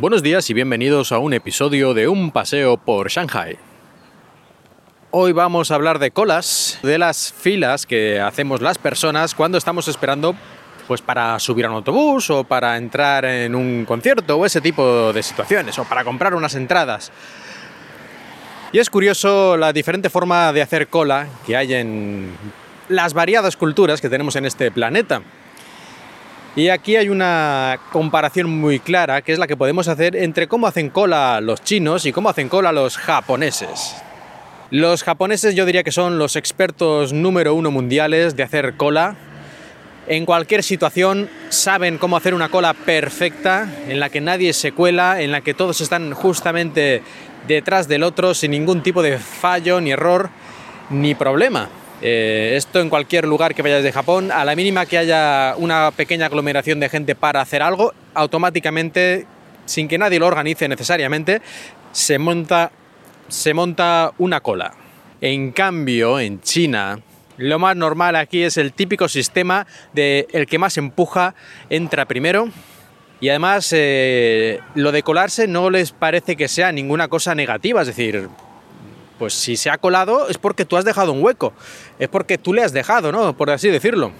Buenos días y bienvenidos a un episodio de Un paseo por Shanghai. Hoy vamos a hablar de colas, de las filas que hacemos las personas cuando estamos esperando pues para subir a un autobús o para entrar en un concierto o ese tipo de situaciones o para comprar unas entradas. Y es curioso la diferente forma de hacer cola que hay en las variadas culturas que tenemos en este planeta. Y aquí hay una comparación muy clara, que es la que podemos hacer entre cómo hacen cola los chinos y cómo hacen cola los japoneses. Los japoneses yo diría que son los expertos número uno mundiales de hacer cola. En cualquier situación saben cómo hacer una cola perfecta, en la que nadie se cuela, en la que todos están justamente detrás del otro sin ningún tipo de fallo, ni error, ni problema. Eh, esto en cualquier lugar que vayas de Japón, a la mínima que haya una pequeña aglomeración de gente para hacer algo, automáticamente, sin que nadie lo organice necesariamente, se monta, se monta una cola. En cambio, en China, lo más normal aquí es el típico sistema de el que más empuja entra primero. Y además, eh, lo de colarse no les parece que sea ninguna cosa negativa, es decir, pues si se ha colado es porque tú has dejado un hueco, es porque tú le has dejado, ¿no? Por así decirlo.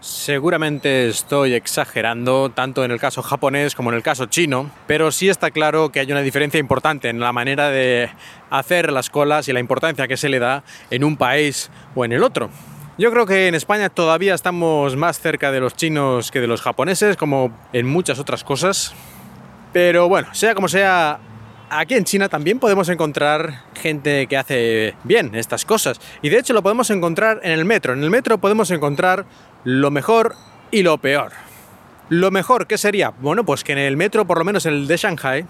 Seguramente estoy exagerando tanto en el caso japonés como en el caso chino, pero sí está claro que hay una diferencia importante en la manera de hacer las colas y la importancia que se le da en un país o en el otro. Yo creo que en España todavía estamos más cerca de los chinos que de los japoneses, como en muchas otras cosas. Pero bueno, sea como sea, aquí en China también podemos encontrar gente que hace bien estas cosas. Y de hecho lo podemos encontrar en el metro. En el metro podemos encontrar lo mejor y lo peor. Lo mejor, ¿qué sería? Bueno, pues que en el metro, por lo menos el de Shanghai,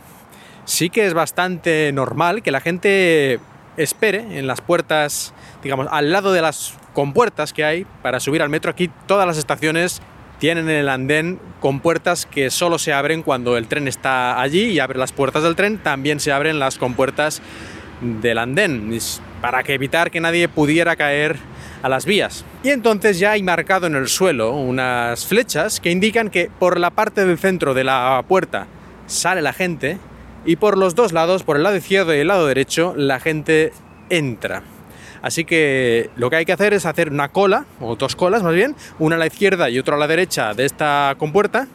sí que es bastante normal que la gente espere en las puertas, digamos, al lado de las compuertas que hay para subir al metro. Aquí todas las estaciones tienen el andén con puertas que solo se abren cuando el tren está allí y abre las puertas del tren, también se abren las compuertas del andén, para que evitar que nadie pudiera caer a las vías. Y entonces ya hay marcado en el suelo unas flechas que indican que por la parte del centro de la puerta sale la gente y por los dos lados, por el lado izquierdo y el lado derecho, la gente entra. Así que lo que hay que hacer es hacer una cola, o dos colas más bien, una a la izquierda y otra a la derecha de esta compuerta.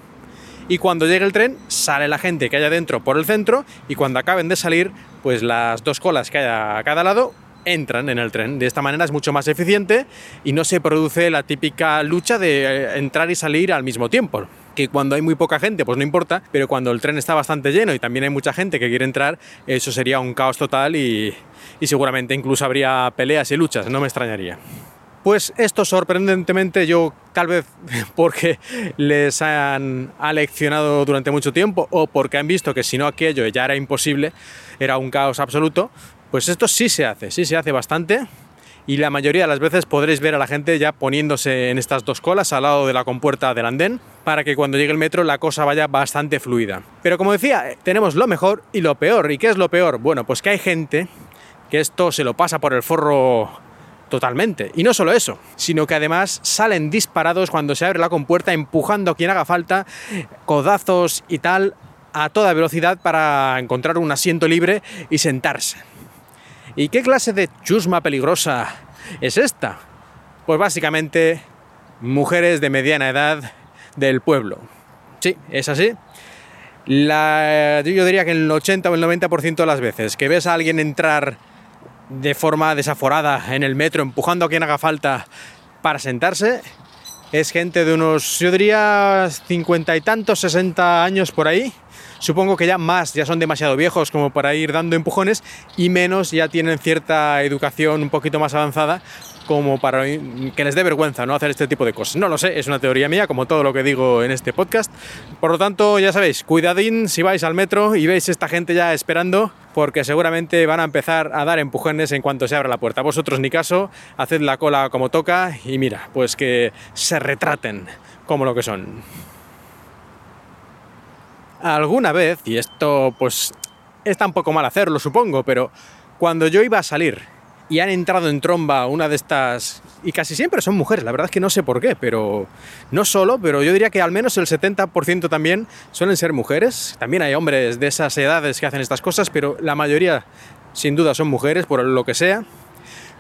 Y cuando llegue el tren, sale la gente que haya dentro por el centro y cuando acaben de salir, pues las dos colas que haya a cada lado entran en el tren. De esta manera es mucho más eficiente y no se produce la típica lucha de eh, entrar y salir al mismo tiempo que cuando hay muy poca gente, pues no importa, pero cuando el tren está bastante lleno y también hay mucha gente que quiere entrar, eso sería un caos total y, y seguramente incluso habría peleas y luchas, no me extrañaría. Pues esto sorprendentemente yo tal vez porque les han aleccionado durante mucho tiempo o porque han visto que si no aquello ya era imposible, era un caos absoluto, pues esto sí se hace, sí se hace bastante y la mayoría de las veces podréis ver a la gente ya poniéndose en estas dos colas al lado de la compuerta del andén para que cuando llegue el metro la cosa vaya bastante fluida. Pero como decía, tenemos lo mejor y lo peor. ¿Y qué es lo peor? Bueno, pues que hay gente que esto se lo pasa por el forro totalmente. Y no solo eso, sino que además salen disparados cuando se abre la compuerta empujando a quien haga falta, codazos y tal, a toda velocidad para encontrar un asiento libre y sentarse. ¿Y qué clase de chusma peligrosa es esta? Pues básicamente mujeres de mediana edad del pueblo. Sí, es así. yo diría que el 80 o el 90% de las veces que ves a alguien entrar de forma desaforada en el metro empujando a quien haga falta para sentarse, es gente de unos, yo diría, cincuenta y tantos, 60 años por ahí, Supongo que ya más ya son demasiado viejos como para ir dando empujones y menos ya tienen cierta educación un poquito más avanzada como para que les dé vergüenza no hacer este tipo de cosas. No lo sé, es una teoría mía, como todo lo que digo en este podcast. Por lo tanto, ya sabéis, cuidadín si vais al metro y veis esta gente ya esperando, porque seguramente van a empezar a dar empujones en cuanto se abra la puerta. Vosotros ni caso, haced la cola como toca y mira, pues que se retraten como lo que son alguna vez, y esto pues está un poco mal hacerlo supongo, pero cuando yo iba a salir y han entrado en tromba una de estas, y casi siempre son mujeres, la verdad es que no sé por qué, pero no solo, pero yo diría que al menos el 70% también suelen ser mujeres, también hay hombres de esas edades que hacen estas cosas, pero la mayoría sin duda son mujeres, por lo que sea.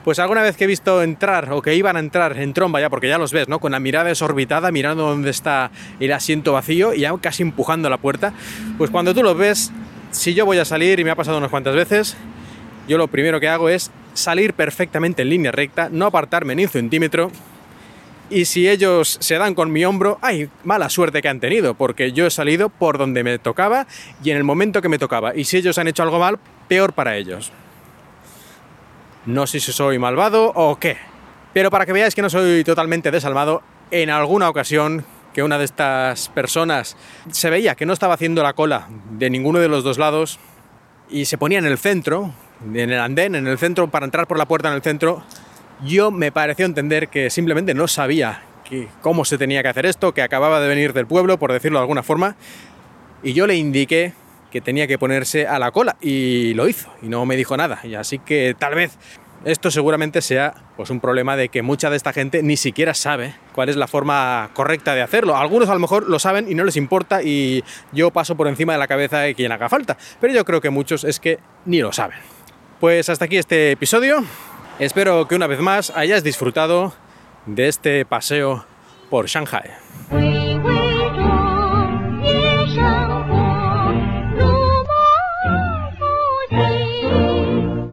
Pues alguna vez que he visto entrar o que iban a entrar en tromba ya, porque ya los ves, ¿no? Con la mirada desorbitada, mirando dónde está el asiento vacío y ya casi empujando la puerta, pues cuando tú los ves, si yo voy a salir, y me ha pasado unas cuantas veces, yo lo primero que hago es salir perfectamente en línea recta, no apartarme ni un centímetro. Y si ellos se dan con mi hombro, ¡ay! Mala suerte que han tenido, porque yo he salido por donde me tocaba y en el momento que me tocaba. Y si ellos han hecho algo mal, peor para ellos. No sé si soy malvado o qué. Pero para que veáis que no soy totalmente desalmado, en alguna ocasión que una de estas personas se veía que no estaba haciendo la cola de ninguno de los dos lados y se ponía en el centro, en el andén, en el centro, para entrar por la puerta en el centro, yo me pareció entender que simplemente no sabía que, cómo se tenía que hacer esto, que acababa de venir del pueblo, por decirlo de alguna forma, y yo le indiqué que tenía que ponerse a la cola y lo hizo y no me dijo nada. Y así que tal vez esto seguramente sea pues un problema de que mucha de esta gente ni siquiera sabe cuál es la forma correcta de hacerlo. Algunos a lo mejor lo saben y no les importa y yo paso por encima de la cabeza de quien haga falta, pero yo creo que muchos es que ni lo saben. Pues hasta aquí este episodio. Espero que una vez más hayas disfrutado de este paseo por Shanghai.